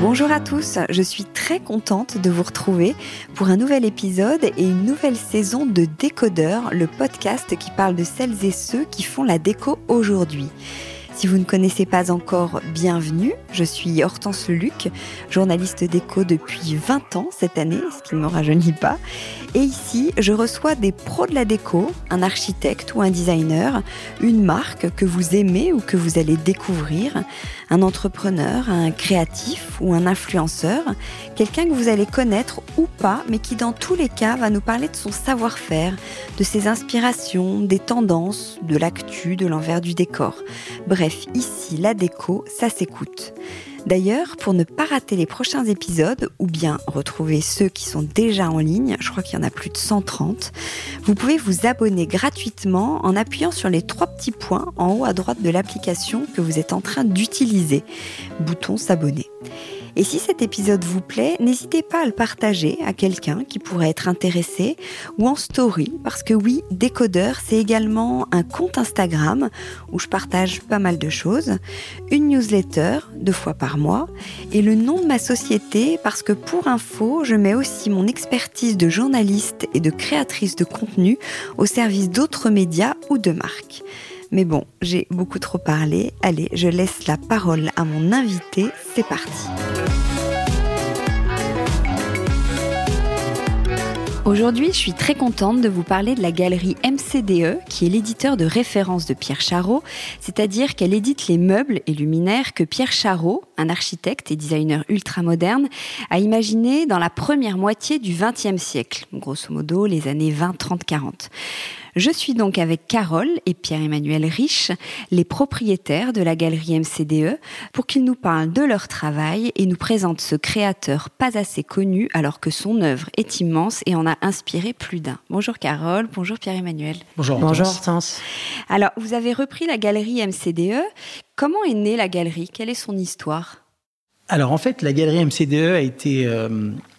Bonjour à tous, je suis très contente de vous retrouver pour un nouvel épisode et une nouvelle saison de Décodeur, le podcast qui parle de celles et ceux qui font la déco aujourd'hui. Si vous ne connaissez pas encore, bienvenue. Je suis Hortense Leluc, journaliste déco depuis 20 ans cette année, ce qui ne me rajeunit pas. Et ici, je reçois des pros de la déco, un architecte ou un designer, une marque que vous aimez ou que vous allez découvrir, un entrepreneur, un créatif ou un influenceur, quelqu'un que vous allez connaître ou pas, mais qui dans tous les cas va nous parler de son savoir-faire, de ses inspirations, des tendances, de l'actu, de l'envers du décor. Bref, ici, la déco, ça s'écoute. D'ailleurs, pour ne pas rater les prochains épisodes ou bien retrouver ceux qui sont déjà en ligne, je crois qu'il y en a plus de 130, vous pouvez vous abonner gratuitement en appuyant sur les trois petits points en haut à droite de l'application que vous êtes en train d'utiliser. Bouton s'abonner. Et si cet épisode vous plaît, n'hésitez pas à le partager à quelqu'un qui pourrait être intéressé ou en story, parce que oui, Décodeur, c'est également un compte Instagram où je partage pas mal de choses, une newsletter deux fois par mois et le nom de ma société parce que pour info, je mets aussi mon expertise de journaliste et de créatrice de contenu au service d'autres médias ou de marques. Mais bon, j'ai beaucoup trop parlé. Allez, je laisse la parole à mon invité. C'est parti. Aujourd'hui, je suis très contente de vous parler de la galerie MCDE, qui est l'éditeur de référence de Pierre Charot, c'est-à-dire qu'elle édite les meubles et luminaires que Pierre Charot, un architecte et designer ultramoderne, a imaginé dans la première moitié du XXe siècle, grosso modo les années 20, 30, 40. Je suis donc avec Carole et Pierre-Emmanuel Riche, les propriétaires de la galerie MCDE, pour qu'ils nous parlent de leur travail et nous présentent ce créateur pas assez connu alors que son œuvre est immense et en a inspiré plus d'un. Bonjour Carole, bonjour Pierre-Emmanuel. Bonjour Bonjour Hortense. Alors, vous avez repris la galerie MCDE. Comment est née la galerie? Quelle est son histoire? Alors en fait, la galerie MCDE a été euh,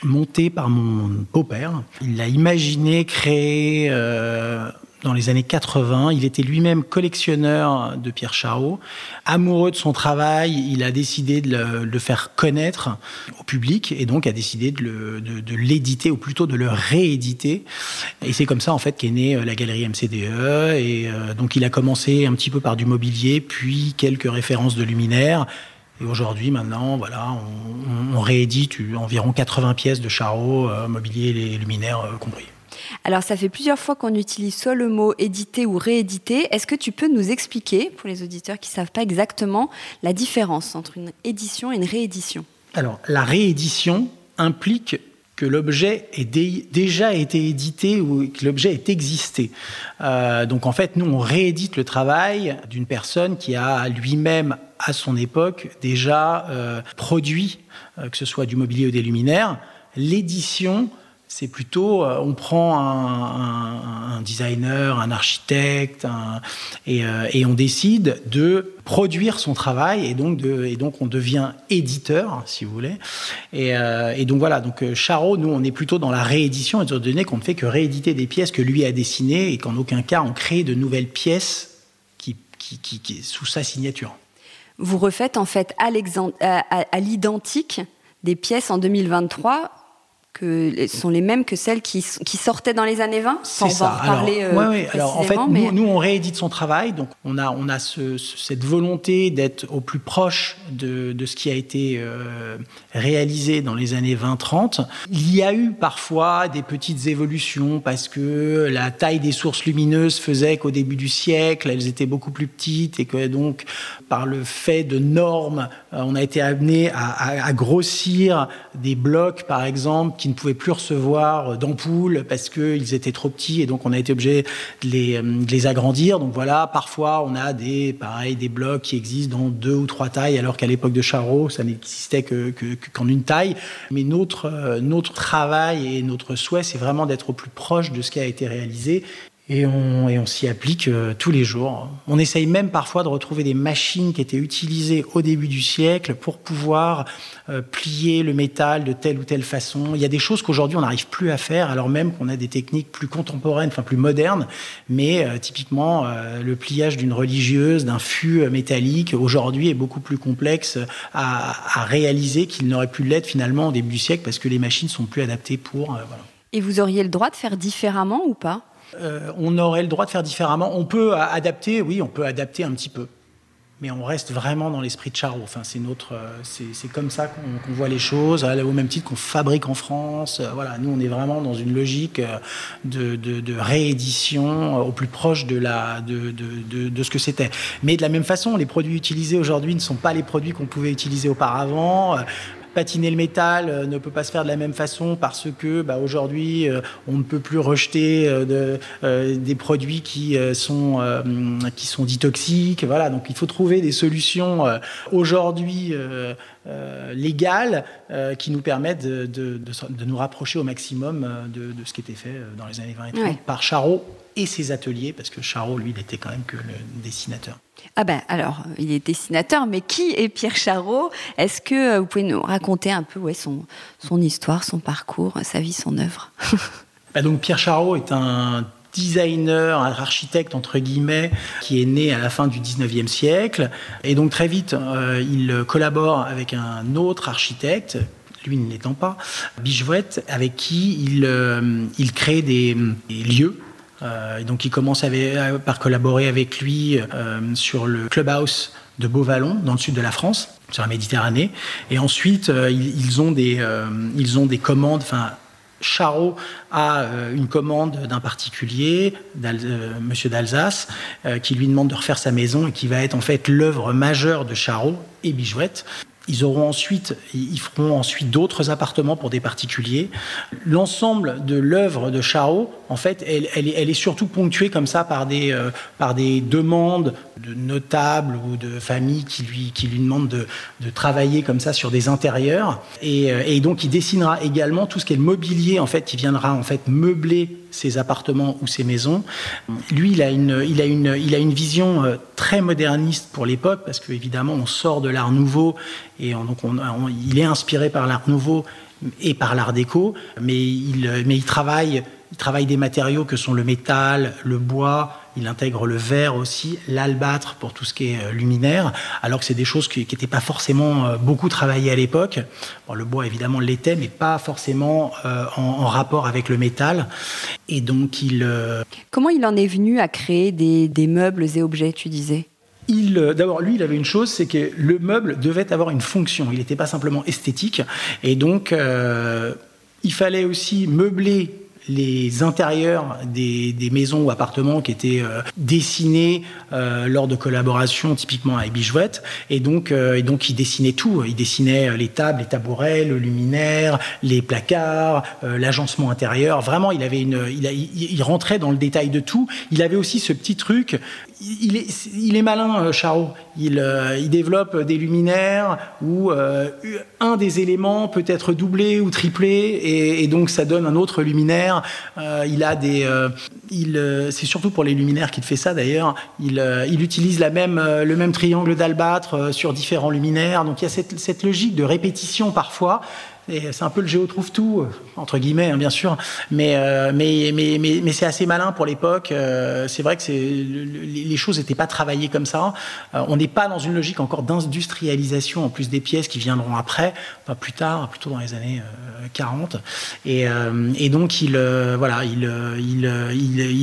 montée par mon beau-père. Il l'a imaginé, créé euh, dans les années 80. Il était lui-même collectionneur de Pierre Charot. Amoureux de son travail, il a décidé de le, faire connaître au public et donc a décidé de l'éditer ou plutôt de le rééditer. Et c'est comme ça en fait qu'est née euh, la galerie MCDE. Et euh, donc il a commencé un petit peu par du mobilier, puis quelques références de luminaires. Et aujourd'hui, maintenant, voilà, on, réédite environ 80 pièces de Charot, euh, mobilier et luminaires compris. Alors, ça fait plusieurs fois qu'on utilise soit le mot éditer ou rééditer. Est-ce que tu peux nous expliquer, pour les auditeurs qui ne savent pas exactement, la différence entre une édition et une réédition? Alors, la réédition implique que l'objet ait déjà été édité ou que l'objet ait existé. Euh, donc en fait, nous, on réédite le travail d'une personne qui a lui-même, à son époque, déjà euh, produit, euh, que ce soit du mobilier ou des luminaires. L'édition c'est plutôt, euh, on prend un, designer, un architecte, et, on décide de produire son travail, et donc, on devient éditeur, si vous voulez. Et, donc voilà, donc Charot, nous, on est plutôt dans la réédition, étant donné qu'on ne fait que rééditer des pièces que lui a dessinées, et qu'en aucun cas on crée de nouvelles pièces qui, sous sa signature. Vous refaites en fait à l'identique des pièces en 2023 que sont les mêmes que celles qui, qui sortaient dans les années 20 C'est ça. Alors, euh, ouais, alors en fait, nous, nous, on réédite son travail, donc on a, on a ce, cette volonté d'être au plus proche de, de, ce qui a été euh, réalisé dans les années 20-30. Il y a eu parfois des petites évolutions parce que la taille des sources lumineuses faisait qu'au début du siècle, elles étaient beaucoup plus petites et que donc, par le fait de normes, euh, on a été amené à, à, à grossir des blocs, par exemple, ne pouvaient plus recevoir d'ampoules parce qu'ils étaient trop petits et donc on a été obligé de les, les, agrandir. Donc voilà, parfois on a des, des blocs qui existent dans deux ou trois tailles alors qu'à l'époque de Charot, ça n'existait que, qu'en une taille. Mais notre, notre travail et notre souhait, c'est vraiment d'être au plus proche de ce qui a été réalisé Et on, s'y applique euh, tous les jours. On essaye même parfois de retrouver des machines qui étaient utilisées au début du siècle pour pouvoir euh, plier le métal de telle ou telle façon. Il y a des choses qu'aujourd'hui on n'arrive plus à faire, alors même qu'on a des techniques plus contemporaines, enfin plus modernes. Mais euh, typiquement, le pliage d'une religieuse, d'un fût métallique, aujourd'hui est beaucoup plus complexe à, réaliser qu'il n'aurait pu l'être finalement au début du siècle parce que les machines sont plus adaptées pour. Et vous auriez le droit de faire différemment ou pas? Euh, on aurait le droit de faire différemment. On peut adapter, oui, on peut adapter un petit peu. Mais on reste vraiment dans l'esprit de Charo. Enfin, c'est notre, euh, c'est comme ça qu'on voit les choses, au même titre qu'on fabrique en France. Euh, voilà, nous, on est vraiment dans une logique de, réédition au plus proche de, ce que c'était. Mais de la même façon, les produits utilisés aujourd'hui ne sont pas les produits qu'on pouvait utiliser auparavant patiner le métal euh, ne peut pas se faire de la même façon parce que bah, aujourd'hui euh, on ne peut plus rejeter euh, des produits qui sont qui sont dits toxiques. Voilà, donc il faut trouver des solutions aujourd'hui légales qui nous permettent de, nous rapprocher au maximum de, ce qui était fait dans les années 20 et 30 par Charot et ses ateliers, parce que Charot, lui, il était quand même que le dessinateur. Ah ben alors, il est dessinateur, mais qui est Pierre Charot? Est-ce que euh, vous pouvez nous raconter un peu ouais, son, son histoire, son parcours, sa vie, son œuvre? Bah Donc Pierre Charot est un designer, un architecte entre guillemets, qui est né à la fin du 19e siècle. Et donc très vite, euh, il collabore avec un autre architecte, lui ne l'étant pas, Bijouette, avec qui il, euh, il crée des, des lieux euh, et donc, il commence par collaborer avec lui euh, sur le clubhouse de Beauvallon, dans le sud de la France, sur la Méditerranée. Et ensuite, euh, ils, ont des, ils ont des commandes. Enfin, Charot a une commande d'un particulier, Monsieur d'Alsace, qui lui demande de refaire sa maison et qui va être en fait l'œuvre majeure de Charot et Bijouette. Ils auront ensuite, ils feront ensuite d'autres appartements pour des particuliers. L'ensemble de l'œuvre de Chao, en fait, elle, est surtout ponctuée comme ça par des, euh, par des demandes de notables ou de familles qui lui, qui lui demandent de, de travailler comme ça sur des intérieurs. Et, euh, donc, il dessinera également tout ce qui est le mobilier, en fait, qui viendra en fait meubler ses appartements ou ses maisons. Lui, il a une, il a une, il a une vision euh, très moderniste pour l'époque, parce qu'évidemment, on sort de l'art nouveau, et donc on, il est inspiré par l'art nouveau et par l'art déco, mais il, mais il travaille, il travaille des matériaux que sont le métal, le bois, il intègre le verre aussi, l'albâtre pour tout ce qui est euh, luminaire, alors que c'est des choses qui n'étaient pas forcément euh, beaucoup travaillées à l'époque. Bon, le bois évidemment l'était, mais pas forcément euh, en, rapport avec le métal. Et donc il. Comment il en est venu à créer des, des meubles et objets, tu disais? Il, d'abord, lui, il avait une chose, c'est que le meuble devait avoir une fonction. Il n'était pas simplement esthétique. Et donc, il fallait aussi meubler les intérieurs des, maisons ou appartements qui étaient euh, dessinés euh, lors de collaborations typiquement avec Bijouette. Et donc, euh, et donc, il dessinait tout. Il dessinait les tables, les tabourets, le luminaire, les placards, l'agencement intérieur. Vraiment, il avait une, il, il, rentrait dans le détail de tout. Il avait aussi ce petit truc il est, malin, euh, Charo. Il, euh, développe des luminaires où euh, un des éléments peut être doublé ou triplé, et, donc ça donne un autre luminaire. il a des, c'est surtout pour les luminaires qu'il fait ça d'ailleurs. Il, il utilise la même, le même triangle d'albâtre sur différents luminaires. Donc il y a cette logique de répétition parfois c'est un peu le géo trouve tout, euh, entre guillemets, hein, bien sûr. Euh, mais, c'est assez malin pour l'époque. Euh, c'est vrai que les choses n'étaient pas travaillées comme ça. on n'est pas dans une logique encore d'industrialisation, en plus des pièces qui viendront après, pas plus tard, plutôt dans les années 40. Et, donc, il,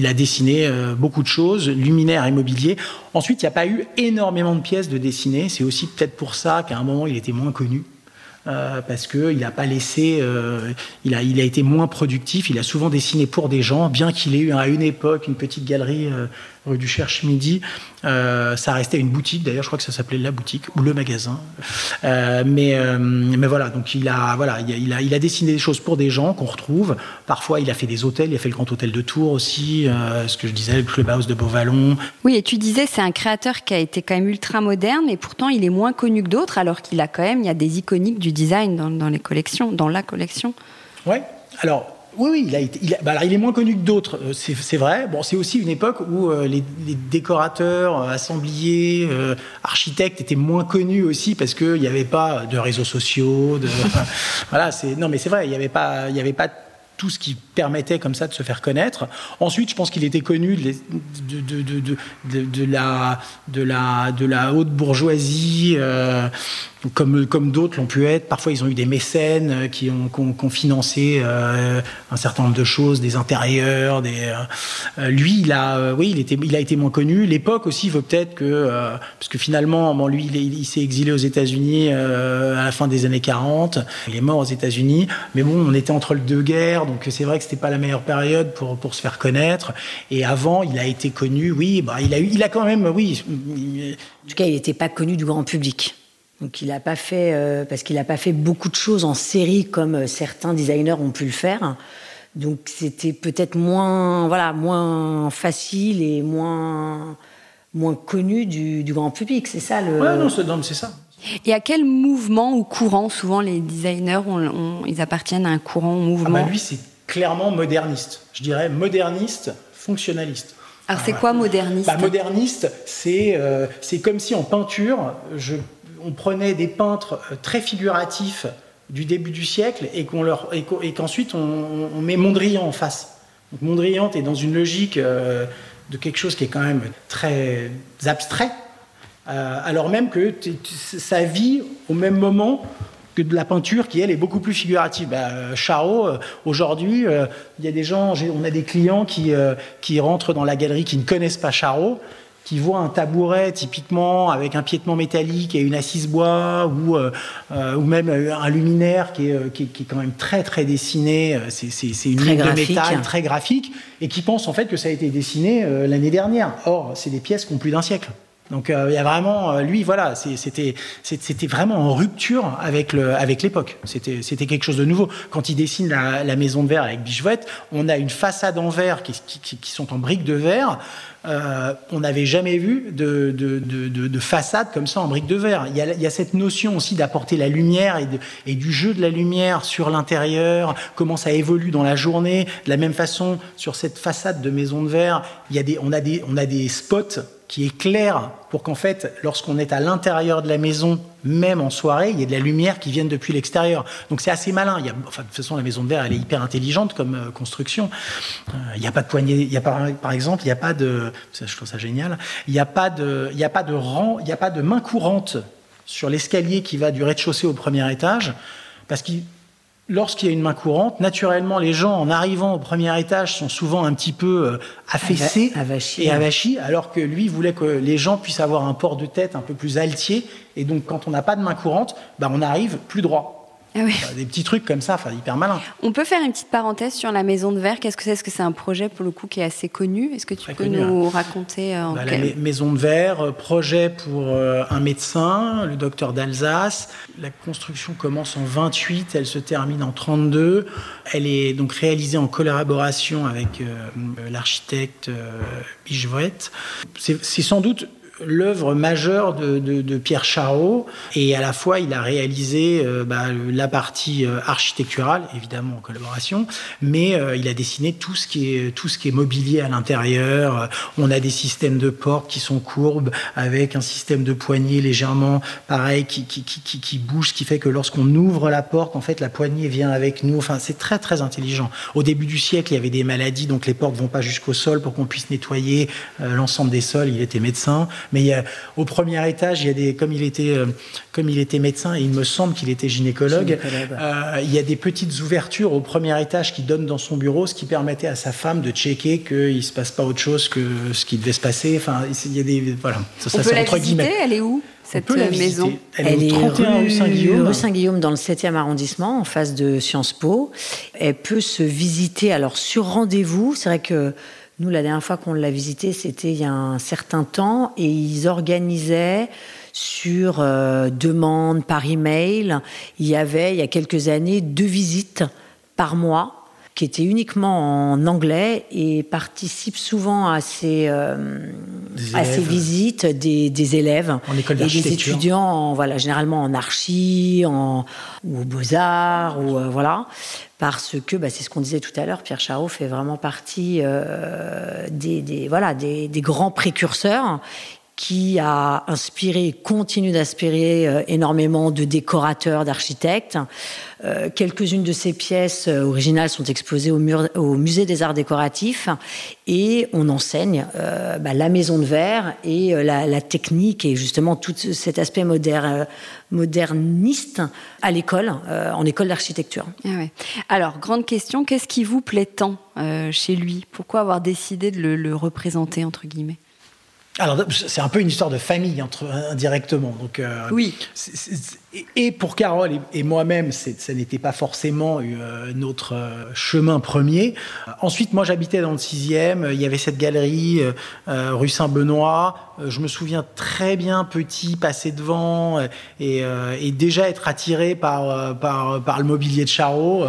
a dessiné beaucoup de choses, luminaires et. Ensuite, il n'y a pas eu énormément de pièces de dessiner. C'est aussi peut-être pour ça qu'à un moment, il était moins connu. Euh, parce qu'il n'a pas laissé, euh, il, a, il a été moins productif, il a souvent dessiné pour des gens, bien qu'il ait eu à une époque une petite galerie euh, rue du Cherche-Midi. Euh, ça restait une boutique, d'ailleurs, je crois que ça s'appelait la boutique ou le magasin. Euh, mais, euh, mais voilà, donc il a, voilà, il a, il a, dessiné des choses pour des gens qu'on retrouve. Parfois, il a fait des hôtels, il a fait le Grand Hôtel de Tours aussi, ce que je disais, le Clubhouse de Beauvallon. Oui, et tu disais, c'est un créateur qui a été quand même ultra moderne, et pourtant il est moins connu que d'autres, alors qu'il a quand même, il y a des iconiques du design dans, dans les collections, dans la collection. Ouais, alors oui, oui, il, a été, il, bah, il est moins connu que d'autres, euh, c'est vrai. Bon, c'est aussi une époque où euh, les, les, décorateurs, assembliers, architectes étaient moins connus aussi parce qu'il n'y avait pas de réseaux sociaux. De, voilà, c'est non, mais c'est vrai, il n'y avait pas, il y avait pas tout ce qui permettait comme ça de se faire connaître. Ensuite, je pense qu'il était connu de, de, de, de, la, de, la, de la haute bourgeoisie, euh, comme, comme d'autres l'ont pu être. Parfois, ils ont eu des mécènes euh, qui ont, qui ont, financé euh, un certain nombre de choses, des intérieurs. Des, euh, lui, il a, oui, il, était, il a été moins connu. L'époque aussi veut peut-être que, parce que finalement, bon, lui, il, s'est exilé aux États-Unis à la fin des années 40. Il est mort aux États-Unis, mais bon, on était entre les deux guerres, donc c'est vrai que c'était pas la meilleure période pour, pour se faire connaître. Et avant, il a été connu, oui, bah, il a il a quand même, oui. En tout cas, il n'était pas connu du grand public. Donc il n'a pas fait euh, parce qu'il n'a pas fait beaucoup de choses en série comme euh, certains designers ont pu le faire. Donc c'était peut-être moins voilà moins facile et moins moins connu du, du grand public. C'est ça le. Ouais, non, c'est ça. Et à quel mouvement ou courant souvent les designers ils appartiennent à un courant ou mouvement ah bah lui c'est clairement moderniste. Je dirais moderniste, fonctionnaliste. Alors c'est quoi moderniste bah, Moderniste, c'est euh, c'est comme si en peinture, je on prenait des peintres euh, très figuratifs du début du siècle et qu'on leur et qu'ensuite on, met Mondrian en face. Donc Mondrian est dans une logique euh, de quelque chose qui est quand même très abstrait, euh, alors même que ça vit au même moment que de la peinture qui elle est beaucoup plus figurative. Ben, Charo, aujourd'hui, il y a des gens, on a des clients qui, qui rentrent dans la galerie qui ne connaissent pas Charo qui voit un tabouret typiquement avec un piétement métallique et une assise bois ou, euh, euh, ou même euh, un luminaire qui est, qui, est, quand même très très dessiné, c'est une ligne de métal très graphique et qui pense en fait que ça a été dessiné l'année dernière. Or, c'est des pièces qui ont plus d'un siècle. Donc il y a vraiment, lui, voilà, c'était vraiment en rupture avec le avec l'époque. C'était quelque chose de nouveau. Quand il dessine la, la maison de verre avec Bichevette, on a une façade en verre qui, qui, qui sont en briques de verre. Euh, on n'avait jamais vu de, de, façade comme ça en briques de verre. Il y a, cette notion aussi d'apporter la lumière et, du jeu de la lumière sur l'intérieur, comment ça évolue dans la journée. De la même façon, sur cette façade de maison de verre, il y a des, on, a des, on a des spots qui éclairent pour qu'en fait, lorsqu'on est à l'intérieur de la maison, même en soirée, il y ait de la lumière qui vienne depuis l'extérieur. Donc c'est assez malin. De toute façon, la maison de verre, elle est hyper intelligente comme euh, construction. Euh, il n'y a pas de poignée. Par, exemple, il n'y a pas de. Je trouve ça génial. Il n'y a pas de. Il a pas de rang. Il n'y a pas de main courante sur l'escalier qui va du rez-de-chaussée au premier étage, parce qu'il lorsqu'il y a une main courante, naturellement, les gens, en arrivant au premier étage, sont souvent un petit peu euh, affaissés et avachis, alors que lui voulait que les gens puissent avoir un port de tête un peu plus altier. Et donc, quand on n'a pas de main courante, bah, on arrive plus droit. Ah des petits trucs comme ça, enfin hyper malin. On peut faire une petite parenthèse sur la maison de verre. Qu'est-ce que c'est? Est-ce que c'est un projet pour le coup qui est assez connu? Est-ce que tu peux nous raconter euh, en bah, La maison de verre, euh, projet pour euh, un médecin, le docteur d'Alsace. La construction commence en 28, elle se termine en 32. Elle est donc réalisée en collaboration avec l'architecte euh, C'est sans doute l'œuvre majeure de, Pierre Charot. Et à la fois il a réalisé euh, bah, la partie euh, architecturale évidemment en collaboration mais euh, il a dessiné tout ce qui est tout ce qui est mobilier à l'intérieur. On a des systèmes de portes qui sont courbes avec un système de poignée légèrement pareil qui, qui, qui, qui bouge ce qui fait que lorsqu'on ouvre la porte en fait la poignée vient avec nous. Enfin c'est très très intelligent. Au début du siècle il y avait des maladies donc les portes vont pas jusqu'au sol pour qu'on puisse nettoyer l'ensemble des sols. Il était médecin mais il au premier étage, il y a des, comme il était, euh, comme il était médecin et il me semble qu'il était gynécologue, euh, il y a des petites ouvertures au premier étage qui donnent dans son bureau, ce qui permettait à sa femme de checker qu'il ne se passe pas autre chose que ce qui devait se passer. Enfin, il y a des, voilà, ça, On peut la visiter, Elle est où cette maison Elle, est, est rue, Saint-Guillaume. Rue Saint-Guillaume, dans le 7e arrondissement, en face de Sciences Po. Elle peut se visiter alors sur rendez-vous. C'est vrai que nous, la dernière fois qu'on l'a visité, c'était il y a un certain temps, et ils organisaient sur euh, demande par email. Il y avait, il y a quelques années, deux visites par mois. Qui était uniquement en anglais et participe souvent à ces, à ces visites des, des élèves et des étudiants, voilà, généralement en archi, en, ou aux beaux-arts, ou voilà. Parce que bah, c'est ce qu'on disait tout à l'heure, Pierre Charot fait vraiment partie euh, des, voilà, des, grands précurseurs qui a inspiré, continue d'inspirer euh, énormément de décorateurs, d'architectes. Euh, quelques-unes de ses pièces euh, originales sont exposées au, au, Musée des Arts Décoratifs et on enseigne bah, la maison de verre et la, technique et justement tout cet aspect moderne, moderniste à l'école, en école d'architecture. Ah Alors, grande question, qu'est-ce qui vous plaît tant chez lui? Pourquoi avoir décidé de le, le représenter, entre guillemets? Alors, c'est un peu une histoire de famille entre, indirectement. Donc, euh, oui. Et pour Carole et, moi-même, ça n'était pas forcément euh, notre euh, chemin premier. Ensuite, moi, j'habitais dans le sixième. Il y avait cette galerie rue Saint-Benoît. Je me souviens très bien, petit, passer devant et, déjà être attiré par, par, par le mobilier de Charot.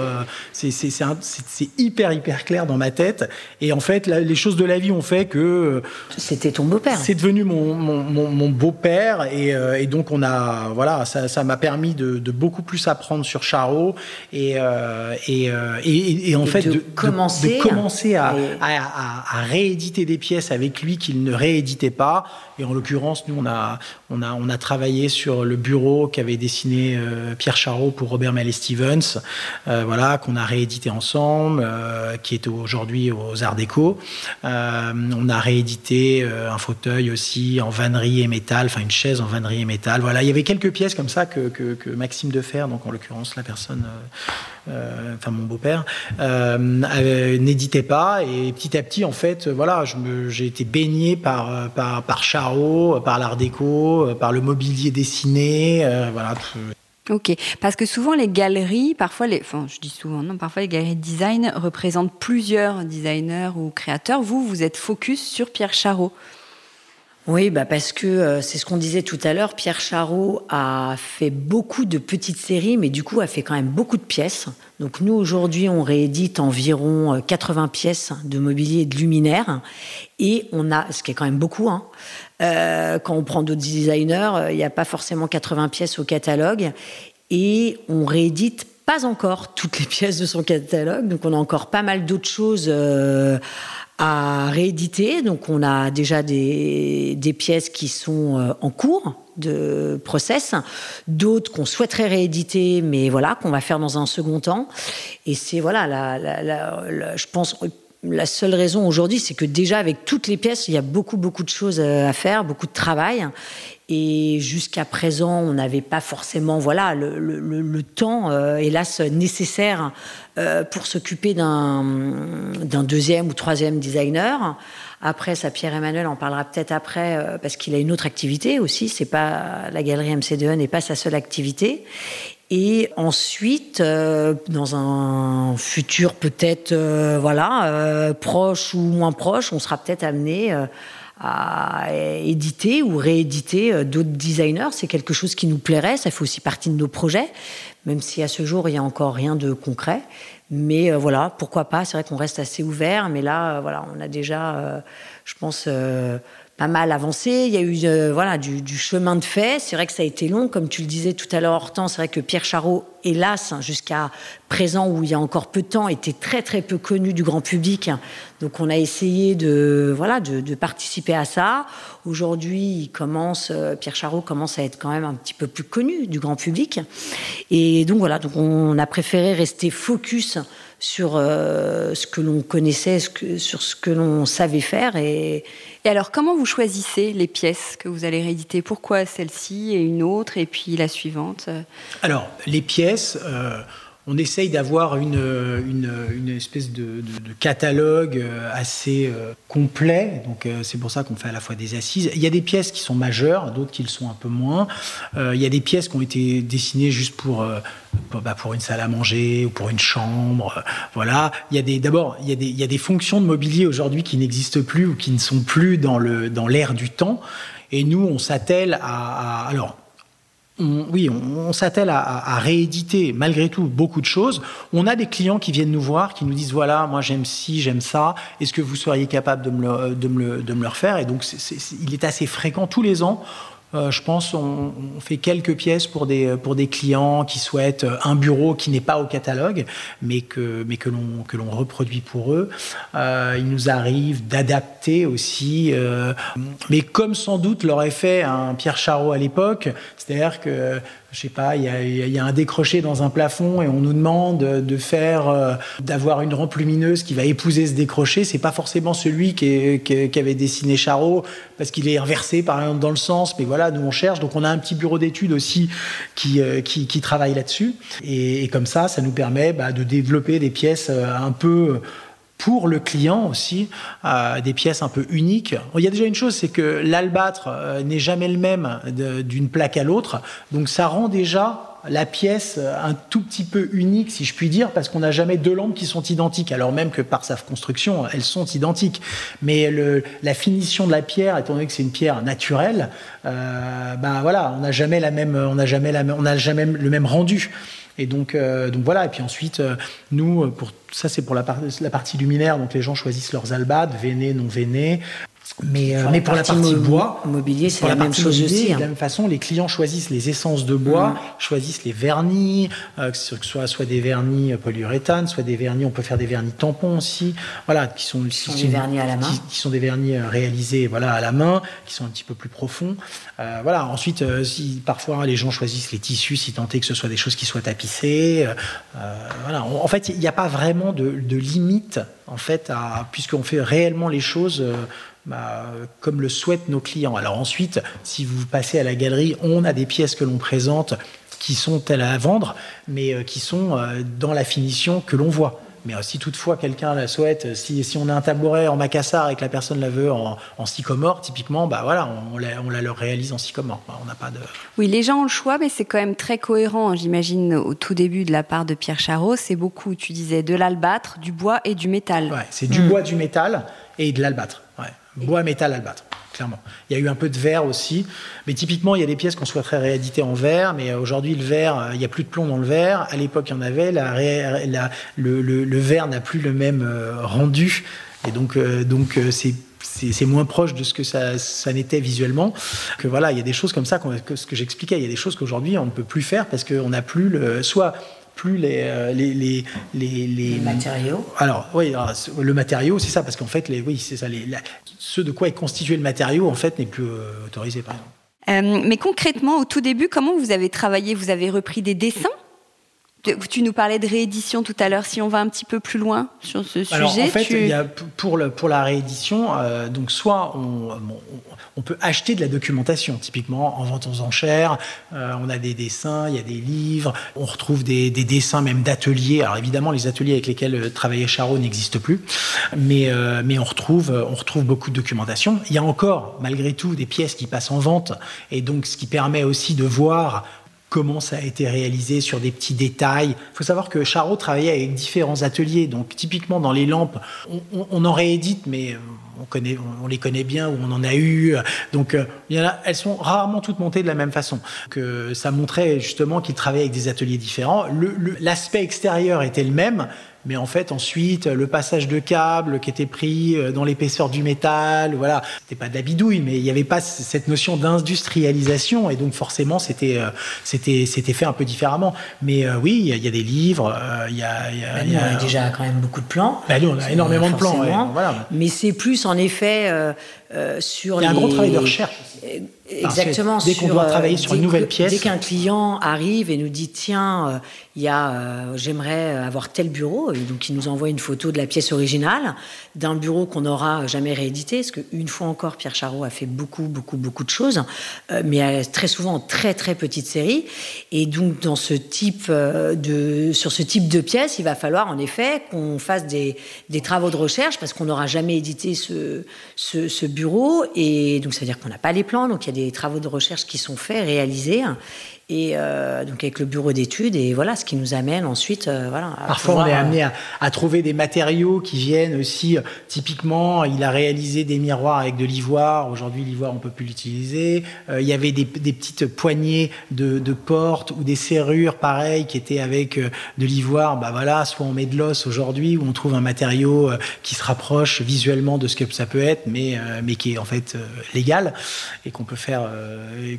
c'est hyper, hyper clair dans ma tête. Et en fait, les choses de la vie ont fait que... C'était ton beau-père. C'est devenu mon, mon, beau-père euh, et, donc on a voilà ça m'a permis de, beaucoup plus apprendre sur Charot et euh, euh, et, et, en fait de, commencer, commencer à, à, rééditer des pièces avec lui qu'il ne rééditait pas et en l'occurrence nous on a on a on a travaillé sur le bureau qu'avait dessiné Pierre Charot pour Robert Mallet Stevens voilà qu'on a réédité ensemble qui est aujourd'hui aux Arts Déco on a réédité un fauteuil aussi en vannerie et métal, enfin une chaise en vannerie et métal. Voilà, il y avait quelques pièces comme ça que, que, Maxime Defer, donc en l'occurrence la personne, euh, euh, enfin mon beau-père, euh, n'éditait pas. Et petit à petit, en fait, voilà, j'ai été baigné par, par, par Charot, par l'art déco, par le mobilier dessiné, voilà. Ok, parce que souvent les galeries, parfois les, enfin je dis souvent non, parfois les galeries de design représentent plusieurs designers ou créateurs. Vous, vous êtes focus sur Pierre Charot. Oui, bah parce que euh, c'est ce qu'on disait tout à l'heure. Pierre Charot a fait beaucoup de petites séries, mais du coup a fait quand même beaucoup de pièces. Donc nous aujourd'hui, on réédite environ 80 euh, pièces de mobilier et de luminaires, et on a, ce qui est quand même beaucoup. Hein, euh, quand on prend d'autres designers, il n'y a pas forcément 80 pièces au catalogue, et on réédite pas encore toutes les pièces de son catalogue. Donc on a encore pas mal d'autres choses à rééditer. Donc on a déjà des, pièces qui sont euh, en cours de process, d'autres qu'on souhaiterait rééditer, mais voilà, qu'on va faire dans un second temps. Et c'est voilà, je pense la seule raison aujourd'hui, c'est que déjà avec toutes les pièces, il y a beaucoup beaucoup de choses euh, à faire, beaucoup de travail. Et jusqu'à présent, on n'avait pas forcément voilà, le, temps, euh, hélas, nécessaire euh, pour s'occuper d'un deuxième ou troisième designer. Après, ça, Pierre-Emmanuel en parlera peut-être après, parce qu'il a une autre activité aussi. C'est pas la galerie MCDE n'est pas sa seule activité. Et ensuite, dans un futur peut-être voilà proche ou moins proche, on sera peut-être amené à éditer ou rééditer euh, d'autres designers. C'est quelque chose qui nous plairait, ça fait aussi partie de nos projets, même si à ce jour, il n'y a encore rien de concret. Mais euh, voilà, pourquoi pas, c'est vrai qu'on reste assez ouvert, mais là, euh, voilà, on a déjà, je pense, mal avancé. Il y a eu euh, voilà du, chemin de fait. C'est vrai que ça a été long, comme tu le disais tout à l'heure, Hortense. C'est vrai que Pierre Charot, hélas, jusqu'à présent où il y a encore peu de temps, était très très peu connu du grand public. Donc on a essayé de voilà de participer à ça. Aujourd'hui, il commence euh, Pierre Charot commence à être quand même un petit peu plus connu du grand public. Et donc voilà, donc on a préféré rester focus sur euh, ce que l'on connaissait, ce que, sur ce que l'on savait faire et et alors, comment vous choisissez les pièces que vous allez rééditer? Pourquoi celle-ci et une autre et puis la suivante? Alors, les pièces, euh, on essaye d'avoir une, une, espèce de, catalogue euh, assez euh, complet. Donc c'est pour ça qu'on fait à la fois des assises. Il y a des pièces qui sont majeures, d'autres qui le sont un peu moins. il y a des pièces qui ont été dessinées juste pour bah, pour une salle à manger ou pour une chambre. Voilà. Il y a des, d'abord, il y a des, il y a des fonctions de mobilier aujourd'hui qui n'existent plus ou qui ne sont plus dans le, dans du temps. Et nous, on s'attelle à, alors, oui, on, s'attelle à, rééditer malgré tout beaucoup de choses. On a des clients qui viennent nous voir, qui nous disent voilà, moi j'aime ci, j'aime ça. Est-ce que vous seriez capable de me le, de me le, de me le refaire? Et donc, il est assez fréquent tous les ans. Euh, je pense on, on, fait quelques pièces pour des, pour des clients qui souhaitent un bureau qui n'est pas au catalogue, mais que, mais que l'on que l'on reproduit pour eux. Euh, il nous arrive d'adapter aussi, euh, mais comme sans doute l'aurait fait un Pierre Charot à l'époque, c'est-à-dire que je sais pas, il y, a, un décroché dans un plafond et on nous demande de faire, euh, d'avoir une rampe lumineuse qui va épouser ce décroché. C'est pas forcément celui qui, avait dessiné Charot parce qu'il est inversé par exemple dans le sens. Mais voilà, nous on cherche. Donc on a un petit bureau d'études aussi qui, euh, travaille là-dessus. Et, comme ça, ça nous permet bah, de développer des pièces euh, un peu pour le client aussi, euh, des pièces un peu uniques. Il y a déjà une chose, c'est que l'albâtre euh, n'est jamais le même d'une plaque à l'autre, donc ça rend déjà la pièce un tout petit peu unique, si je puis dire, parce qu'on n'a jamais deux lampes qui sont identiques, alors même que par sa construction, elles sont identiques. Mais le, la finition de la pierre, étant donné que c'est une pierre naturelle, euh, ben voilà, on n'a jamais jamais on n'a jamais le même rendu. Et donc, euh, donc voilà. Et puis ensuite, euh, nous, pour ça, c'est pour la, partie luminaire. Donc les gens choisissent leurs albades, veinés, non veinés. Mais, euh, mais pour la partie bois, mobilier, c'est la, même chose aussi. De la même façon, les clients choisissent les essences de bois, mm. choisissent les vernis, euh, que ce soit soit des vernis polyuréthane, soit des vernis. On peut faire des vernis tampons aussi, voilà, qui sont, qui sont des vernis à la main, qui, sont des vernis euh, réalisés, voilà, à la main, qui sont un petit peu plus profonds. Euh, voilà. Ensuite, si parfois les gens choisissent les tissus, si tant est que ce soit des choses qui soient tapissées, voilà. en fait, il n'y a pas vraiment de, de limite en fait, puisqu'on fait réellement les choses bah, comme le souhaitent nos clients. Alors ensuite, si vous passez à la galerie, on a des pièces que l'on présente qui sont elles à vendre, mais euh, qui sont euh, dans la finition que l'on voit. Mais euh, si toutefois quelqu'un la souhaite, si, si, on a un tabouret en macassar et que la personne la veut en, en sycomore, typiquement, bah voilà, on, la, on la leur réalise en sycomore. Bah, on n'a pas de. Oui, les gens ont le choix, mais c'est quand même très cohérent. J'imagine au tout début de la part de Pierre Charot, c'est beaucoup. Tu disais de l'albâtre, du bois et du métal. Ouais, c'est du mmh. bois, du métal et de l'albâtre. Bois, métal, albâtre, clairement. Il y a eu un peu de verre aussi, mais typiquement, il y a des pièces qu'on souhaiterait rééditer en verre, mais aujourd'hui, le verre, euh, il n'y a plus de plomb dans le verre. À l'époque, il y en avait. Le, verre n'a plus le même euh, rendu, et donc, euh, donc c'est c'est moins proche de ce que ça, ça n'était visuellement. Que voilà, il y a des choses comme ça, que ce que j'expliquais, il y a des choses qu'aujourd'hui on ne peut plus faire parce qu'on n'a plus le, soit plus les, les, les, les, matériaux. Alors, oui, le matériau, c'est ça, parce qu'en fait, les, oui, c'est ça. Les, ce de quoi est constitué le matériau, en fait, n'est plus euh, autorisé, par exemple. Euh, mais concrètement, au tout début, comment vous avez travaillé? Vous avez repris des dessins? Tu nous parlais de réédition tout à l'heure. Si on va un petit peu plus loin sur ce sujet, en fait, il y a, pour, le, pour la réédition, euh, donc soit on, on, peut acheter de la documentation, typiquement en vente aux enchères. Euh, on a des dessins, il y a des livres, on retrouve des, des dessins même d'ateliers. Alors évidemment, les ateliers avec lesquels euh, travaillait Charot n'existent plus, mais mais on retrouve on retrouve beaucoup de documentation. Il y a encore malgré tout des pièces qui passent en vente, et donc ce qui permet aussi de voir comment ça a été réalisé sur des petits détails. Il faut savoir que Charot travaillait avec différents ateliers. Donc, typiquement, dans les lampes, on, en réédite, mais euh, on, connaît, on, les connaît bien ou on en a eu. Donc, euh, il y en a, elles sont rarement toutes montées de la même façon. Que ça montrait justement qu'il travaillait avec des ateliers différents. L'aspect extérieur était le même, mais en fait ensuite le passage de câbles qui était pris euh, dans l'épaisseur du métal, voilà, c'était pas de la bidouille, mais il n'y avait pas cette notion d'industrialisation et donc forcément c'était euh, c'était c'était fait un peu différemment. Mais euh, oui, il y, a des livres, il y a, y a, on a déjà quand même beaucoup de plans. Bah, nous on a énormément de plans, voilà. Mais c'est plus en effet sur il y a un gros travail de recherche. Exactement. Dès qu'on doit travailler sur une nouvelle pièce. Dès qu'un client arrive et nous dit tiens, il y a, euh, j'aimerais avoir tel bureau, et donc il nous envoie une photo de la pièce originale d'un bureau qu'on n'aura jamais réédité, parce qu'une fois encore, Pierre Charot a fait beaucoup, beaucoup, beaucoup de choses, euh, mais très souvent en très, très petite série. Et donc dans ce type euh, de, sur ce type de pièce, il va falloir en effet qu'on fasse des, des, travaux de recherche, parce qu'on n'aura jamais édité ce, ce, ce, bureau, et donc ça veut dire qu'on n'a pas les plans, donc il y a des travaux de recherche qui sont faits, réalisés. Et euh, donc avec le bureau d'études et voilà ce qui nous amène ensuite euh, voilà parfois on est amené à, trouver des matériaux qui viennent aussi typiquement il a réalisé des miroirs avec de l'ivoire. Aujourd'hui l'ivoire on peut plus l'utiliser. Il y avait des, petites poignées de, de, portes ou des serrures pareilles qui étaient avec de l'ivoire. Bah voilà soit on met de l'os aujourd'hui ou on trouve un matériau qui se rapproche visuellement de ce que ça peut être mais mais qui est en fait légal et qu'on peut faire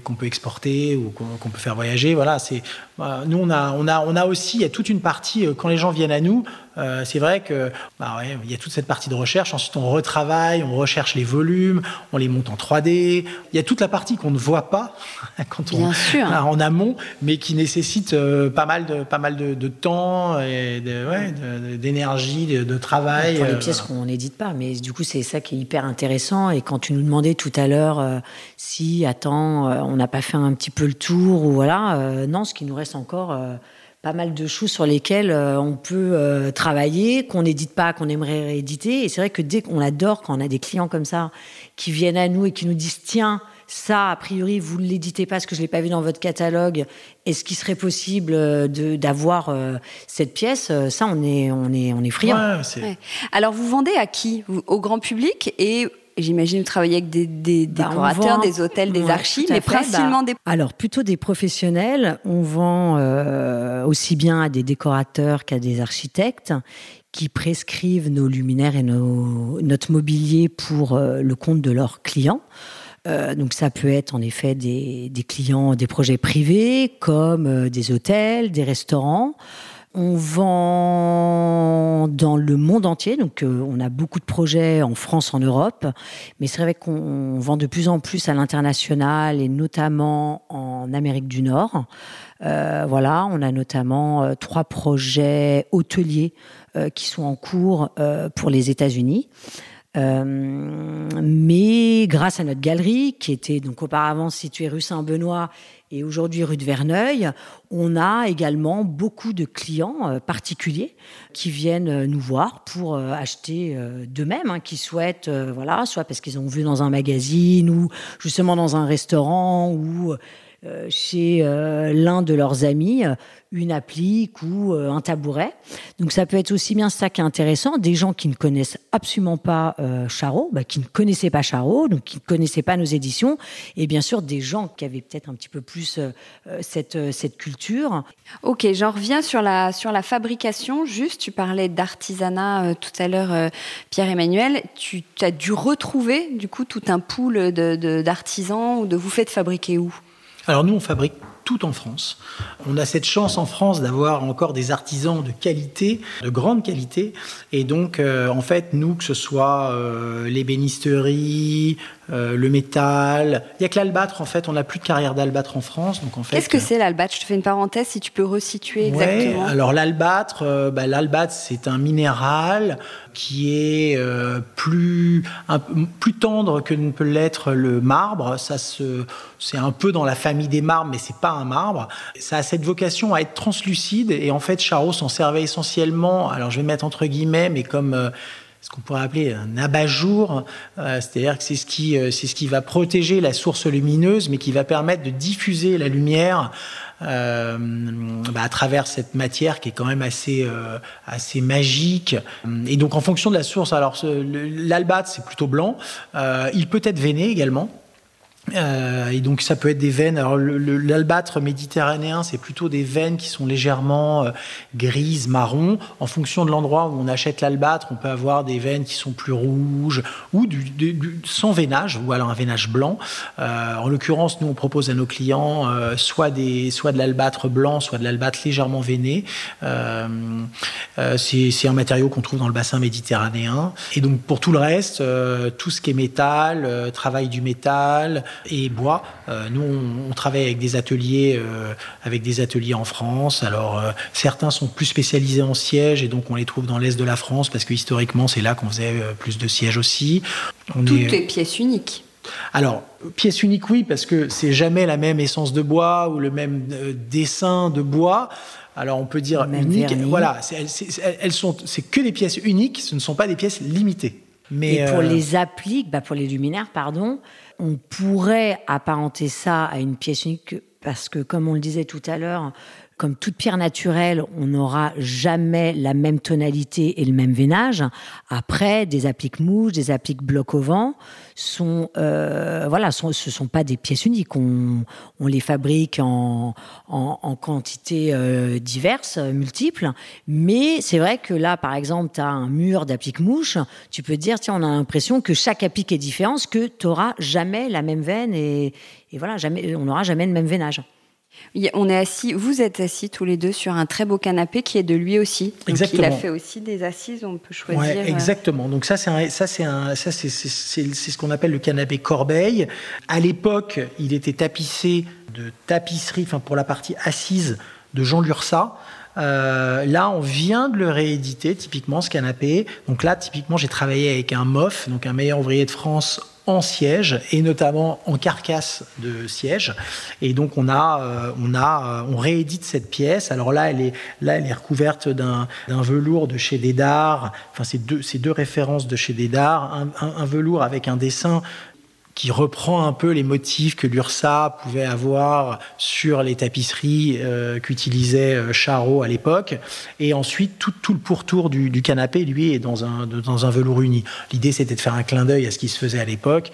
qu'on peut exporter ou qu'on peut faire Voilà, c'est nous on a on a on a aussi il y a toute une partie euh, quand les gens viennent à nous euh, c'est vrai que bah il y a toute cette partie de recherche. Ensuite, on retravaille, on recherche les volumes, on les monte en 3D. Il y a toute la partie qu'on ne voit pas quand on en amont, mais qui nécessite euh, pas mal de pas mal de, temps et d'énergie, de, de, travail. Pour les euh, pièces qu'on n'édite pas, mais du coup, c'est ça qui est hyper intéressant. Et quand tu nous demandais tout à l'heure si, attends, on n'a pas fait un petit peu le tour ou voilà, non, ce qui nous reste encore pas mal de choses sur lesquelles euh, on peut euh, travailler, qu'on n'édite pas, qu'on aimerait rééditer. Et c'est vrai que dès qu'on adore quand on a des clients comme ça qui viennent à nous et qui nous disent tiens, ça, a priori, vous ne l'éditez pas parce que je ne l'ai pas vu dans votre catalogue. Est-ce qu'il serait possible euh, d'avoir cette pièce? Ça, on est, on est, on est friand. Alors, vous vendez à qui? Au grand public? Et J'imagine vous travaillez avec des, des bah, décorateurs, des hôtels, des archives, mais principalement bah, des... Alors, plutôt des professionnels. On vend euh, aussi bien à des décorateurs qu'à des architectes qui prescrivent nos luminaires et nos, notre mobilier pour euh, le compte de leurs clients. Euh, donc ça peut être en effet des, des clients, des projets privés comme des hôtels, des restaurants. On vend dans le monde entier, donc euh, on a beaucoup de projets en France, en Europe, mais c'est vrai qu'on vend de plus en plus à l'international et notamment en Amérique du Nord. Euh, voilà, on a notamment euh, trois projets hôteliers qui sont en cours pour les États-Unis. Mais grâce à notre galerie, qui était donc auparavant située rue Saint-Benoît et aujourd'hui, rue de Verneuil, on a également beaucoup de clients euh, particuliers qui viennent euh, nous voir pour euh, acheter d'eux-mêmes, hein, qui souhaitent, voilà, soit parce qu'ils ont vu dans un magazine ou justement dans un restaurant ou euh, chez euh, l'un de leurs amis euh, une applique ou un tabouret. Donc ça peut être aussi bien ça qui est intéressant, des gens qui ne connaissent absolument pas Charo, bah, qui ne connaissaient pas Charo, donc qui ne connaissaient pas nos éditions, et bien sûr des gens qui avaient peut-être un petit peu plus cette, cette culture. Ok, j'en reviens sur la, sur la fabrication. Juste, tu parlais d'artisanat tout à l'heure, Pierre-Emmanuel. Tu as dû retrouver du coup tout un pool d'artisans de, ou de vous faites fabriquer où? Alors nous, on fabrique tout en France. On a cette chance en France d'avoir encore des artisans de qualité, de grande qualité. Et donc, euh, en fait, nous, que ce soit euh, l'ébénisterie, euh, le métal. Il n'y a que l'albâtre, en fait. On n'a plus de carrière d'albâtre en France. Donc, en fait, Qu'est-ce que c'est l'albâtre? Je te fais une parenthèse si tu peux resituer exactement. alors, l'albâtre, euh, bah, l'albâtre, c'est un minéral qui est euh, plus, un, plus tendre que ne peut l'être le marbre. Ça se, c'est un peu dans la famille des marbres, mais c'est pas un marbre. Ça a cette vocation à être translucide. Et en fait, Charot s'en servait essentiellement. Alors, je vais mettre entre guillemets, mais comme ce qu'on pourrait appeler un abat-jour, euh, c'est-à-dire que c'est ce qui euh, c'est ce qui va protéger la source lumineuse, mais qui va permettre de diffuser la lumière euh, bah, à travers cette matière qui est quand même assez assez magique. Et donc en fonction de la source, alors l'albâtre c'est plutôt blanc, il peut être veiné également. Euh, et donc ça peut être des veines. Alors l'albâtre méditerranéen, c'est plutôt des veines qui sont légèrement euh, grises, marron. En fonction de l'endroit où on achète l'albâtre, on peut avoir des veines qui sont plus rouges ou du, du, sans veinage ou alors un veinage blanc. Euh, en l'occurrence, nous on propose à nos clients euh, soit des soit de l'albâtre blanc, soit de l'albâtre légèrement veiné. Euh, c'est un matériau qu'on trouve dans le bassin méditerranéen. Et donc pour tout le reste, tout ce qui est métal, travail du métal et bois. Euh, nous, on, travaille avec des ateliers, euh, avec des ateliers en France. Alors, euh, certains sont plus spécialisés en sièges et donc on les trouve dans l'est de la France parce que historiquement, c'est là qu'on faisait plus de sièges aussi. On Toutes les pièces uniques. Alors, pièces uniques, oui, parce que c'est jamais la même essence de bois ou le même dessin de bois. Alors on peut dire unique. Voilà, elles, sont, c'est que des pièces uniques. Ce ne sont pas des pièces limitées. Mais et pour les appliques, bah pour les luminaires, pardon, on pourrait apparenter ça à une pièce unique parce que comme on le disait tout à l'heure, comme toute pierre naturelle, on n'aura jamais la même tonalité et le même veinage. Après, des appliques mouches, des appliques bloc au vent sont, euh, voilà, sont, ce sont pas des pièces uniques. On, les fabrique en, en, en quantité euh, diverses, multiples. Mais c'est vrai que là, par exemple, tu as un mur d'appliques mouches. Tu peux te dire, tiens, on a l'impression que chaque applique est différente, que tu n'auras jamais la même veine et, et voilà, jamais, on n'aura jamais le même veinage. On est assis, vous êtes assis tous les deux sur un très beau canapé qui est de lui aussi. Donc exactement. il a fait aussi des assises, on peut choisir. Ouais, exactement. Donc ça, c'est ça, c'est ça, c'est, c'est, c'est, c'est ce qu'on appelle le canapé Corbeil. À l'époque, il était tapissé de tapisserie, enfin pour la partie assise de Jean Lursa. Euh, là, on vient de le rééditer, typiquement ce canapé. Donc là, typiquement, j'ai travaillé avec un MOF, donc un meilleur ouvrier de France en siège et notamment en carcasse de siège. Et donc on a, euh, on a, euh, on réédite cette pièce. Alors là, elle est, là, elle est recouverte d'un, velours de chez Dédard. Enfin, c'est deux, deux références de chez Dédard. Un, un, un velours avec un dessin qui reprend un peu les motifs que l'URSA pouvait avoir sur les tapisseries euh, qu'utilisait euh, Charot à l'époque. Et ensuite, tout, le pourtour du, du, canapé, lui, est dans un, dans un velours uni. L'idée, c'était de faire un clin d'œil à ce qui se faisait à l'époque.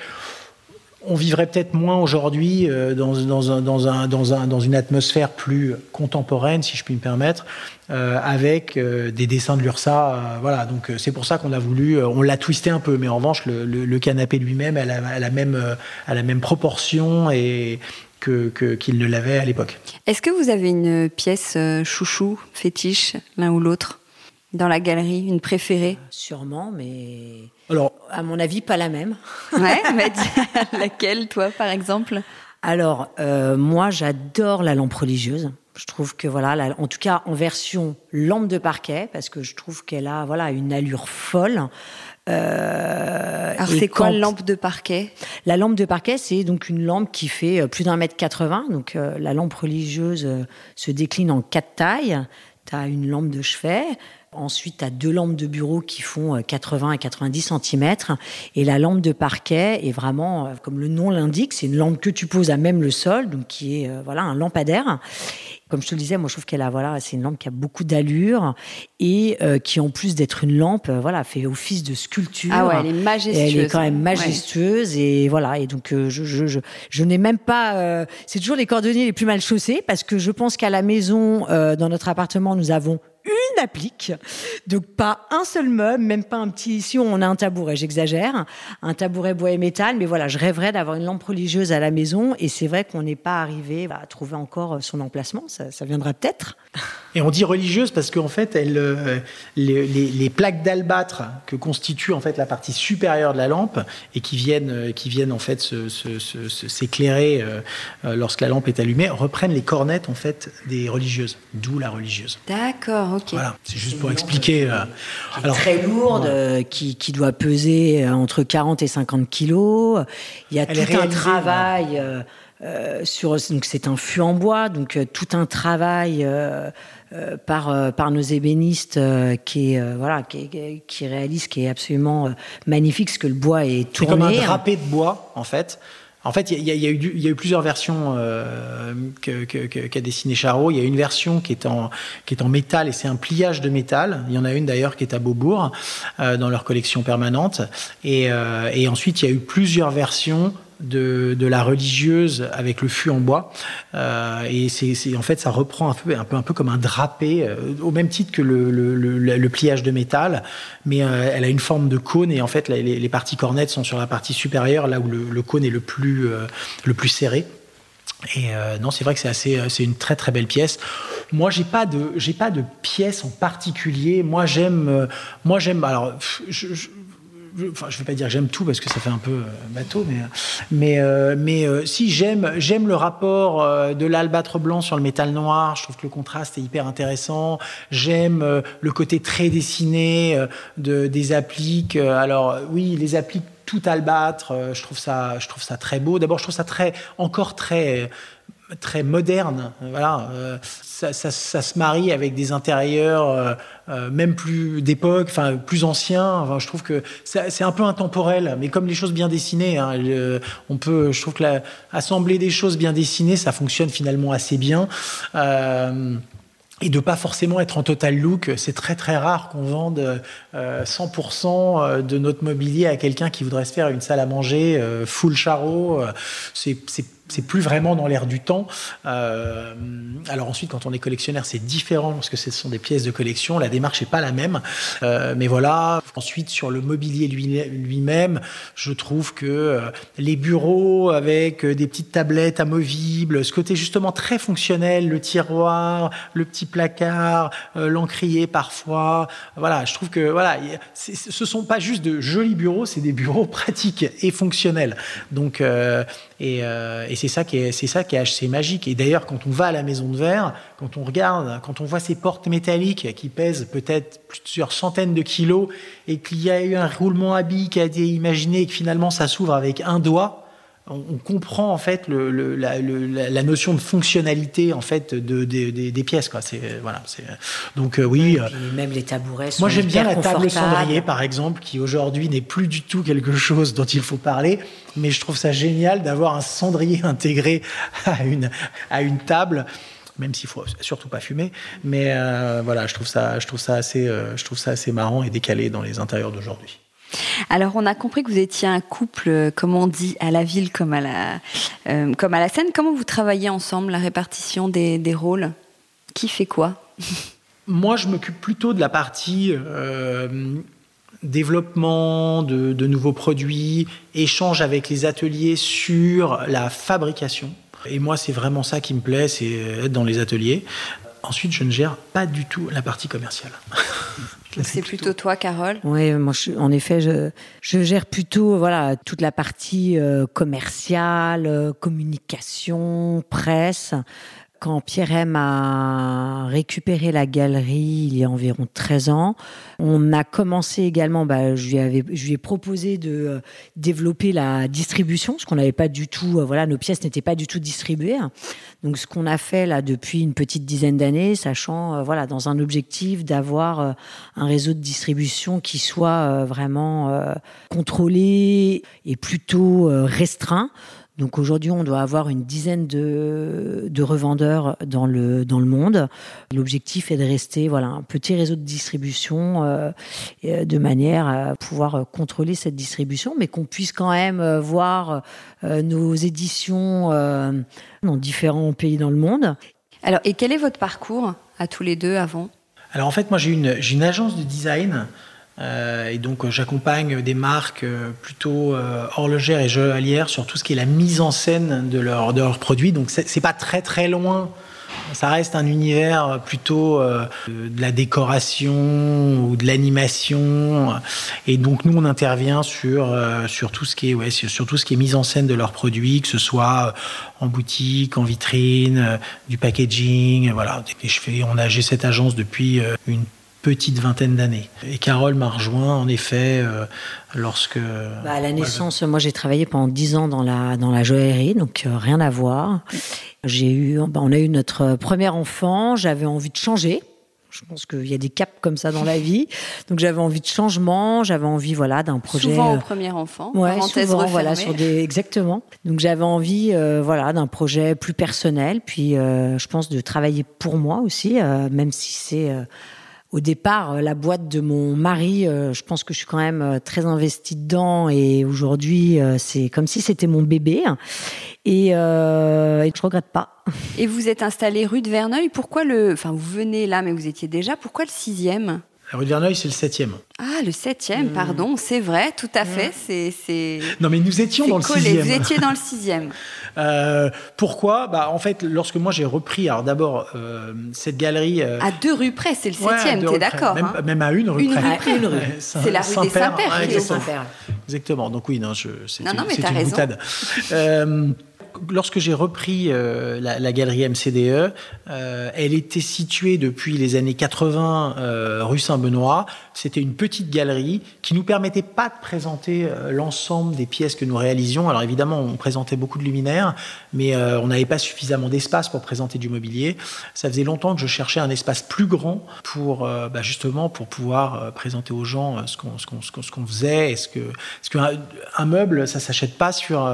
On vivrait peut-être moins aujourd'hui euh, dans, dans, un, dans, un, dans, un, dans une atmosphère plus contemporaine, si je puis me permettre, euh, avec euh, des dessins de l'URSA. Euh, voilà, donc c'est pour ça qu'on a voulu, on l'a twisté un peu, mais en revanche, le, le, le canapé lui-même a, a, la même, a la même proportion et qu'il que, qu'il ne l'avait à l'époque. Est-ce que vous avez une pièce chouchou, fétiche, l'un ou l'autre dans la galerie, une préférée? Sûrement, mais alors, à mon avis, pas la même. Ouais, mais laquelle, toi, par exemple? Alors, euh, moi, j'adore la lampe religieuse. Je trouve que voilà, la, en tout cas en version lampe de parquet, parce que je trouve qu'elle a voilà une allure folle. Euh, Alors c'est quoi lampe de parquet? La lampe de parquet, c'est donc une lampe qui fait plus d'un mètre 80. Donc euh, la lampe religieuse euh, se décline en quatre tailles. Tu as une lampe de chevet, Ensuite, tu as deux lampes de bureau qui font 80 et 90 cm. Et la lampe de parquet est vraiment, comme le nom l'indique, c'est une lampe que tu poses à même le sol, donc qui est voilà un lampadaire. Comme je te le disais, moi je trouve qu'elle a voilà, c'est une lampe qui a beaucoup d'allure et euh, qui en plus d'être une lampe, euh, voilà, fait office de sculpture. Ah ouais, elle est majestueuse. Elle est quand même majestueuse ouais. et voilà. Et donc euh, je, je, je, je n'ai même pas. Euh, c'est toujours les cordonniers les plus mal chaussés parce que je pense qu'à la maison, euh, dans notre appartement, nous avons une applique, donc pas un seul meuble, même pas un petit. Ici, on a un tabouret, j'exagère, un tabouret bois et métal, mais voilà, je rêverais d'avoir une lampe religieuse à la maison, et c'est vrai qu'on n'est pas arrivé à trouver encore son emplacement. Ça, ça viendra peut-être. Et on dit religieuse parce qu'en fait, elle, euh, les, les, les, plaques d'albâtre que constitue en fait la partie supérieure de la lampe et qui viennent, euh, qui viennent en fait s'éclairer euh, lorsque la lampe est allumée, reprennent les cornettes en fait des religieuses, d'où la religieuse. D'accord, ok. Voilà, c'est juste pour expliquer. Euh, alors, très lourde, ouais. qui, qui, doit peser entre 40 et 50 kilos. Il y a tout un travail. Euh, sur donc c'est un fût en bois donc euh, tout un travail euh, par par nos ébénistes qui est voilà qui, qui, réalise qui est absolument magnifique parce que le bois est tourné. C'est comme un drapé de bois en fait. En fait, il y, y, a eu plusieurs versions euh, qu'a que, qu dessiné Charot. Il y a une version qui est en, qui est en métal et c'est un pliage de métal. Il y en a une d'ailleurs qui est à Beaubourg euh, dans leur collection permanente. Et, euh, et ensuite, il y a eu plusieurs versions de, la religieuse avec le fût en bois. Euh, et c'est en fait, ça reprend un peu, un peu, un peu comme un drapé, euh, au même titre que le, le, pliage de métal, mais euh, elle a une forme de cône et en fait, les, parties cornettes sont sur la partie supérieure, là où le, cône est le plus, le plus serré. Et non, c'est vrai que c'est assez, c'est une très très belle pièce. Moi, j'ai pas de, j'ai pas de pièce en particulier. Moi, j'aime, moi j'aime. Alors, enfin, je ne vais pas dire j'aime tout parce que ça fait un peu bateau, mais, euh, euh, si j'aime, j'aime le rapport euh, de l'albâtre blanc sur le métal noir. Je trouve que le contraste est hyper intéressant. J'aime euh, le côté très dessiné euh, de, des appliques. Alors oui, les appliques tout albâtre, je trouve ça, je trouve ça très beau. D'abord, je trouve ça très, encore très très moderne. Voilà, euh, ça, se marie avec des intérieurs euh, euh, même plus d'époque, enfin plus anciens. Enfin, je trouve que c'est un peu intemporel, mais comme les choses bien dessinées, hein, on peut. Je trouve que la, assembler des choses bien dessinées, ça fonctionne finalement assez bien. Et de pas forcément être en total look. C'est très très rare qu'on vende euh, 100% de notre mobilier à quelqu'un qui voudrait se faire une salle à manger full charreau. C'est c'est plus vraiment dans l'air du temps. Euh, alors ensuite, quand on est collectionneur, c'est différent parce que ce sont des pièces de collection. La démarche n'est pas la même. Euh, mais voilà. Ensuite, sur le mobilier lui-même, je trouve que euh, les bureaux avec des petites tablettes amovibles, ce côté justement très fonctionnel, le tiroir, le petit placard, l'encrier parfois. Voilà, je trouve que voilà, ce sont pas juste de jolis bureaux, c'est des bureaux pratiques et fonctionnels. Donc et, euh, et c'est ça qui est, c'est ça qui est assez magique. Et d'ailleurs, quand on va à la maison de verre, quand on regarde, quand on voit ces portes métalliques qui pèsent peut-être plusieurs centaines de kilos et qu'il y a eu un roulement à billes qui a été imaginé et que finalement ça s'ouvre avec un doigt, on, comprend en fait le, le, la, le, la, notion de fonctionnalité en fait de, de, de des pièces quoi. C'est voilà. C'est donc euh, oui. Même les tabourets. Sont moi j'aime bien la table cendrier par exemple, qui aujourd'hui n'est plus du tout quelque chose dont il faut parler, mais je trouve ça génial d'avoir un cendrier intégré à une à une table même s'il faut surtout pas fumer. Mais euh, voilà, je trouve ça, je trouve ça assez, euh, je trouve ça assez marrant et décalé dans les intérieurs d'aujourd'hui. Alors, on a compris que vous étiez un couple, euh, comme on dit, à la ville comme à la, euh, comme à la scène. Comment vous travaillez ensemble, la répartition des, des rôles? Qui fait quoi? Moi, je m'occupe plutôt de la partie euh, développement de, de, nouveaux produits, échange avec les ateliers sur la fabrication. Et moi, c'est vraiment ça qui me plaît, c'est être dans les ateliers. Ensuite, je ne gère pas du tout la partie commerciale. c'est plutôt... plutôt... toi, Carole Oui, moi, je, en effet, je, je, gère plutôt voilà toute la partie euh, commerciale, euh, communication, presse. Quand Pierre M a récupéré la galerie il y a environ 13 ans, on a commencé également, bah, je, lui avais, ai proposé de euh, développer la distribution, parce qu'on n'avait pas du tout, euh, voilà, nos pièces n'étaient pas du tout distribuées. Donc ce qu'on a fait là depuis une petite dizaine d'années, sachant, euh, voilà, dans un objectif d'avoir un réseau de distribution qui soit vraiment contrôlé et plutôt restreint. Donc aujourd'hui, on doit avoir une dizaine de, de, revendeurs dans le, dans le monde. L'objectif est de rester voilà, un petit réseau de distribution euh, de manière à pouvoir contrôler cette distribution, mais qu'on puisse quand même voir euh, nos éditions euh, dans différents pays dans le monde. Alors, et quel est votre parcours à tous les deux avant? Alors en fait, moi j'ai une, une agence de design euh, et donc j'accompagne des marques plutôt euh, horlogères et joaillières sur tout ce qui est la mise en scène de, leur, de leurs produits. Donc c'est pas très très loin. Ça reste un univers plutôt euh, de la décoration ou de l'animation. Et donc nous on intervient sur euh, sur tout ce qui est ouais, sur, tout ce qui est mise en scène de leurs produits, que ce soit en boutique, en vitrine, euh, du packaging, voilà. Et je fais, on a j'ai cette agence depuis une petite vingtaine d'années. Et Carole m'a rejoint en effet euh, lorsque... Bah, à la naissance, moi j'ai travaillé pendant dix ans dans la, dans la joaillerie, donc euh, rien à voir. J'ai eu, bah, on a eu notre premier enfant, j'avais envie de changer. Je pense qu'il y a des caps comme ça dans la vie. Donc j'avais envie de changement, j'avais envie voilà d'un projet. Souvent au premier enfant. Ouais, souvent, voilà sur des exactement. Donc j'avais envie euh, voilà d'un projet plus personnel, puis euh, je pense de travailler pour moi aussi, euh, même si c'est au départ, la boîte de mon mari, euh, je pense que je suis quand même très investie dedans et aujourd'hui, euh, c'est comme si c'était mon bébé et, euh, et je regrette pas. Et vous êtes installé rue de Verneuil. Pourquoi le, enfin, vous venez là, mais vous étiez déjà. Pourquoi le sixième? La rue de Verneuil, c'est le septième. Ah, le septième, mmh. pardon, c'est vrai, tout à fait. C'est, c'est. Non, mais nous étions dans collé. le sixième. Vous étiez dans le sixième. Euh, pourquoi? Bah, en fait, lorsque moi j'ai repris, alors d'abord euh, cette galerie. Euh... À deux rues près, c'est le septième. Ouais, t'es d'accord même, hein? même, à une rue une près. Rue près. Une rue. C'est la rue des Saint-Pères. Saint exactement. exactement. Donc oui, non, je. Non, non, mais c'est t'as une raison. boutade. lorsque j'ai repris euh, la, galerie MCDE, euh, elle était située depuis les années 80 euh, rue Saint-Benoît. C'était une petite galerie qui nous permettait pas de présenter l'ensemble des pièces que nous réalisions. Alors évidemment, on présentait beaucoup de luminaires, mais on n'avait pas suffisamment d'espace pour présenter du mobilier. Ça faisait longtemps que je cherchais un espace plus grand pour bah, justement pour pouvoir présenter aux gens ce qu'on ce qu'on faisait. Est-ce que est-ce qu'un un meuble, ça s'achète pas sur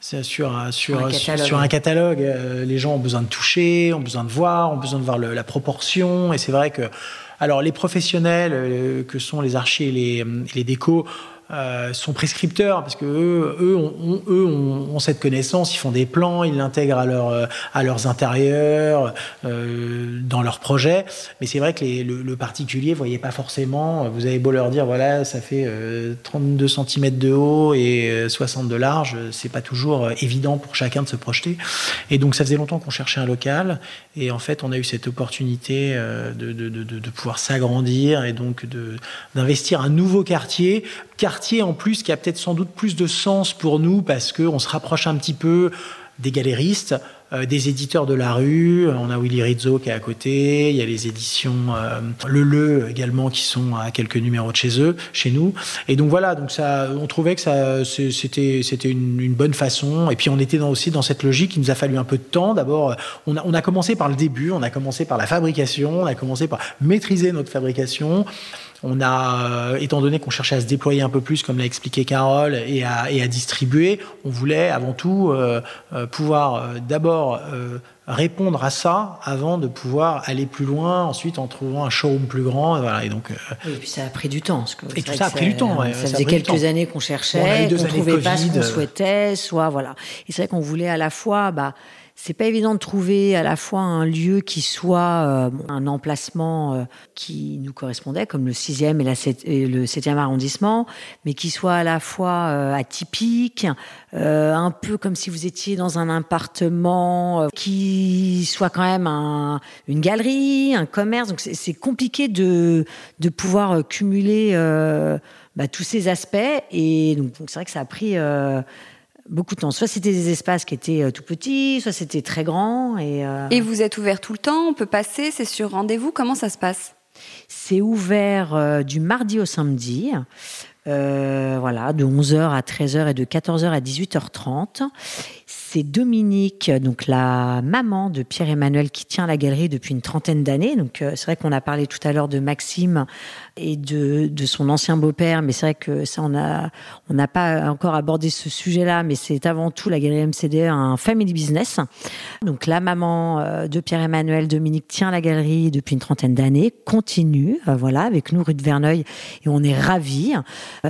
sur, sur, un sur, sur, un catalogue. Euh, les gens ont besoin de toucher, ont besoin de voir, ont besoin de voir le, la proportion. Et c'est vrai que, alors, les professionnels euh, que sont les archers et les, les décos, euh, sont prescripteurs parce que eux, eux, ont, eux ont, cette connaissance, ils font des plans, ils l'intègrent à, leur, euh, à leurs intérieurs, euh, dans leurs projets. Mais c'est vrai que les, le, le, particulier, voyez pas forcément. Vous avez beau leur dire, voilà, ça fait 32 cm de haut et 60 de large, c'est pas toujours évident pour chacun de se projeter. Et donc ça faisait longtemps qu'on cherchait un local, et en fait on a eu cette opportunité de, de, de, de pouvoir s'agrandir et donc d'investir un nouveau quartier quartier en plus qui a peut-être sans doute plus de sens pour nous parce qu'on se rapproche un petit peu des galéristes, euh, des éditeurs de la rue. On a Willy Rizzo qui est à côté. Il y a les éditions euh, Le Le également qui sont à quelques numéros de chez eux, chez nous. Et donc voilà, donc ça, on trouvait que c'était, une, bonne façon. Et puis on était aussi dans cette logique. Il nous a fallu un peu de temps. D'abord, on a commencé par le début. On a commencé par la fabrication. On a commencé par maîtriser notre fabrication. On a, euh, étant donné qu'on cherchait à se déployer un peu plus, comme l'a expliqué Carole, et à, et à distribuer, on voulait avant tout euh, euh pouvoir euh, d'abord euh, répondre à ça avant de pouvoir aller plus loin, ensuite en trouvant un showroom plus grand. Voilà, et donc, oui, et puis ça a pris du temps. Parce que et tout ça a pris du temps. Ouais, ça, faisait quelques années qu'on cherchait, qu'on ne trouvait pas ce qu'on souhaitait, soit voilà. Et c'est vrai qu'on voulait à la fois... Bah, c'est pas évident de trouver à la fois un lieu qui soit euh, un emplacement euh, qui nous correspondait, comme le 6e et, la 7, et le 7e arrondissement, mais qui soit à la fois euh, atypique, un peu comme si vous étiez dans un appartement, qui soit quand même un, une galerie, un commerce. Donc c'est compliqué de, de pouvoir cumuler bah, tous ces aspects. Et donc c'est vrai que ça a pris beaucoup de temps. Soit c'était des espaces qui étaient euh, tout petits, soit c'était très grand. Et, euh, et vous êtes ouvert tout le temps On peut passer C'est sur rendez-vous Comment ça se passe? C'est ouvert euh, du mardi au samedi. voilà, de 11h à 13h et de 14h à 18h30. C'est Dominique, donc la maman de Pierre-Emmanuel, qui tient la galerie depuis une trentaine d'années. Donc c'est vrai qu'on a parlé tout à l'heure de Maxime et de, de son ancien beau-père, mais c'est vrai que ça, on a, on n'a pas encore abordé ce sujet-là, mais c'est avant tout la galerie MCD, un family business. Donc la maman euh, de Pierre-Emmanuel Dominique tient la galerie depuis une trentaine d'années, continue, euh, voilà, avec nous rue de Verneuil, et on est ravis.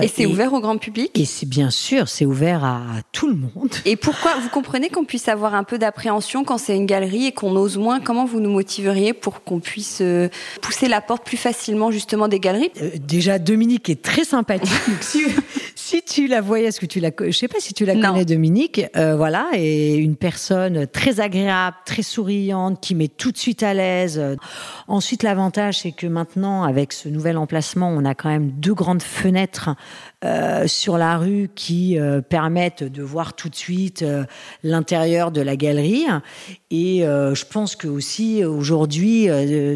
Et c'est ouvert au grand public? Et c'est bien sûr, c'est ouvert à tout le monde. Et pourquoi Vous comprenez qu'on puisse avoir un peu d'appréhension quand c'est une galerie et qu'on ose moins Comment vous nous motiveriez pour qu'on puisse euh, pousser la porte plus facilement justement des galeries? Euh, déjà, Dominique est très sympathique. si, tu la voyais, est-ce que tu la, je sais pas si tu la connais, Dominique, euh, voilà, et une personne très agréable, très souriante, qui met tout de suite à l'aise. Ensuite, l'avantage, c'est que maintenant, avec ce nouvel emplacement, on a quand même deux grandes fenêtres euh, sur la rue qui euh, permettent de voir tout de suite euh, l'intérieur de la galerie. Et je pense que aussi aujourd'hui,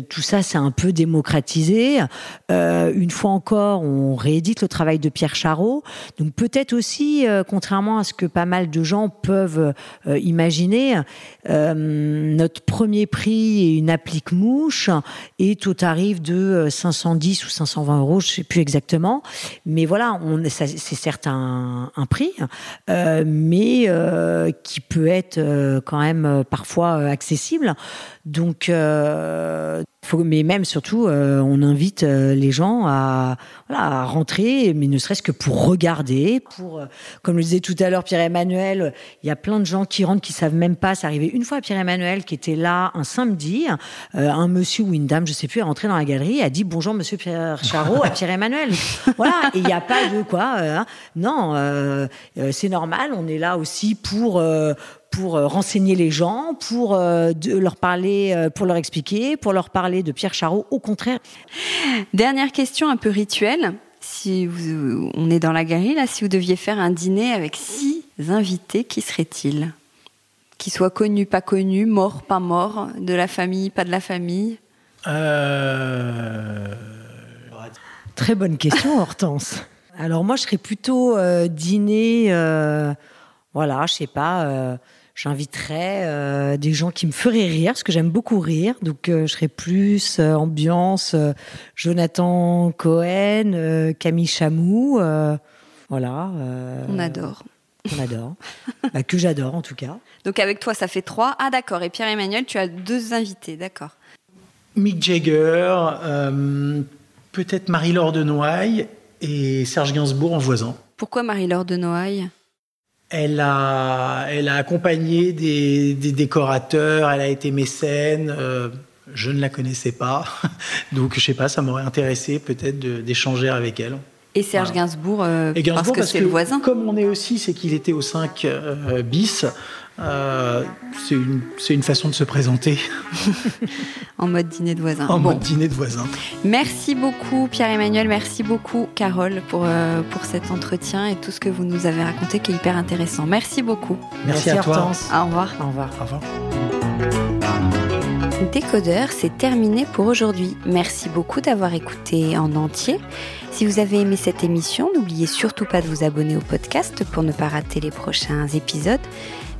tout ça c'est un peu démocratisé. une fois encore, on réédite le travail de Pierre Charot. Donc peut-être aussi, contrairement à ce que pas mal de gens peuvent imaginer, notre premier prix est une applique mouche est au tarif de 510 ou 520 euros, je sais plus exactement. Mais voilà, on c'est certes un, prix, euh, mais euh, qui peut être euh, quand même parfois accessible. Donc, mais même surtout, on invite les gens à, rentrer, mais ne serait-ce que pour regarder, pour, comme le disait tout à l'heure Pierre-Emmanuel, il y a plein de gens qui rentrent qui savent même pas. C'est arrivé une fois à Pierre-Emmanuel qui était là un samedi, un monsieur ou une dame, je sais plus, est rentré dans la galerie, a dit bonjour Monsieur Pierre Charot à Pierre-Emmanuel. voilà, et il n'y a pas de quoi. Euh, hein. non, euh, euh, c'est normal. On est là aussi pour pour renseigner les gens, pour leur parler, pour leur expliquer, pour leur parler de Pierre Charot. Au contraire. Dernière question un peu rituelle. Si vous, on est dans la galerie là, si vous deviez faire un dîner avec six invités, qui seraient-ils? Qui soit connu, pas connu, mort, pas mort, de la famille, pas de la famille? Euh, Très bonne question, Hortense. Alors moi, je serais plutôt euh, dîner, euh, voilà, je sais pas, euh, j'inviterais euh, des gens qui me feraient rire, parce que j'aime beaucoup rire, donc euh, je serais plus euh, ambiance euh, Jonathan Cohen, euh, Camille Chamou, euh, voilà. euh, On adore. On adore. Bah, que j'adore en tout cas. Donc avec toi, ça fait trois. Ah d'accord. Et Pierre-Emmanuel, tu as deux invités, d'accord. Mick Jagger, euh, peut-être Marie-Laure de Noailles et Serge Gainsbourg en voisin. Pourquoi Marie-Laure de Noailles? Elle a, elle a accompagné des, des décorateurs, elle a été mécène. euh, je ne la connaissais pas, donc je sais pas, ça m'aurait intéressé peut-être d'échanger avec elle. Et Serge Voilà. Gainsbourg, euh, Et Gainsbourg, parce que c'est le voisin. comme on est aussi, c'est qu'il était au 5 euh, bis. Euh, c'est une, c'est une façon de se présenter En mode dîner de voisin. en Bon. mode dîner de voisins. Merci beaucoup Pierre-Emmanuel, merci beaucoup Carole pour, euh, pour cet entretien et tout ce que vous nous avez raconté qui est hyper intéressant. Merci beaucoup. Merci, à toi. Au revoir. Au revoir. Au revoir. Décodeur, c'est terminé pour aujourd'hui. Merci beaucoup d'avoir écouté en entier. Si vous avez aimé cette émission, n'oubliez surtout pas de vous abonner au podcast pour ne pas rater les prochains épisodes.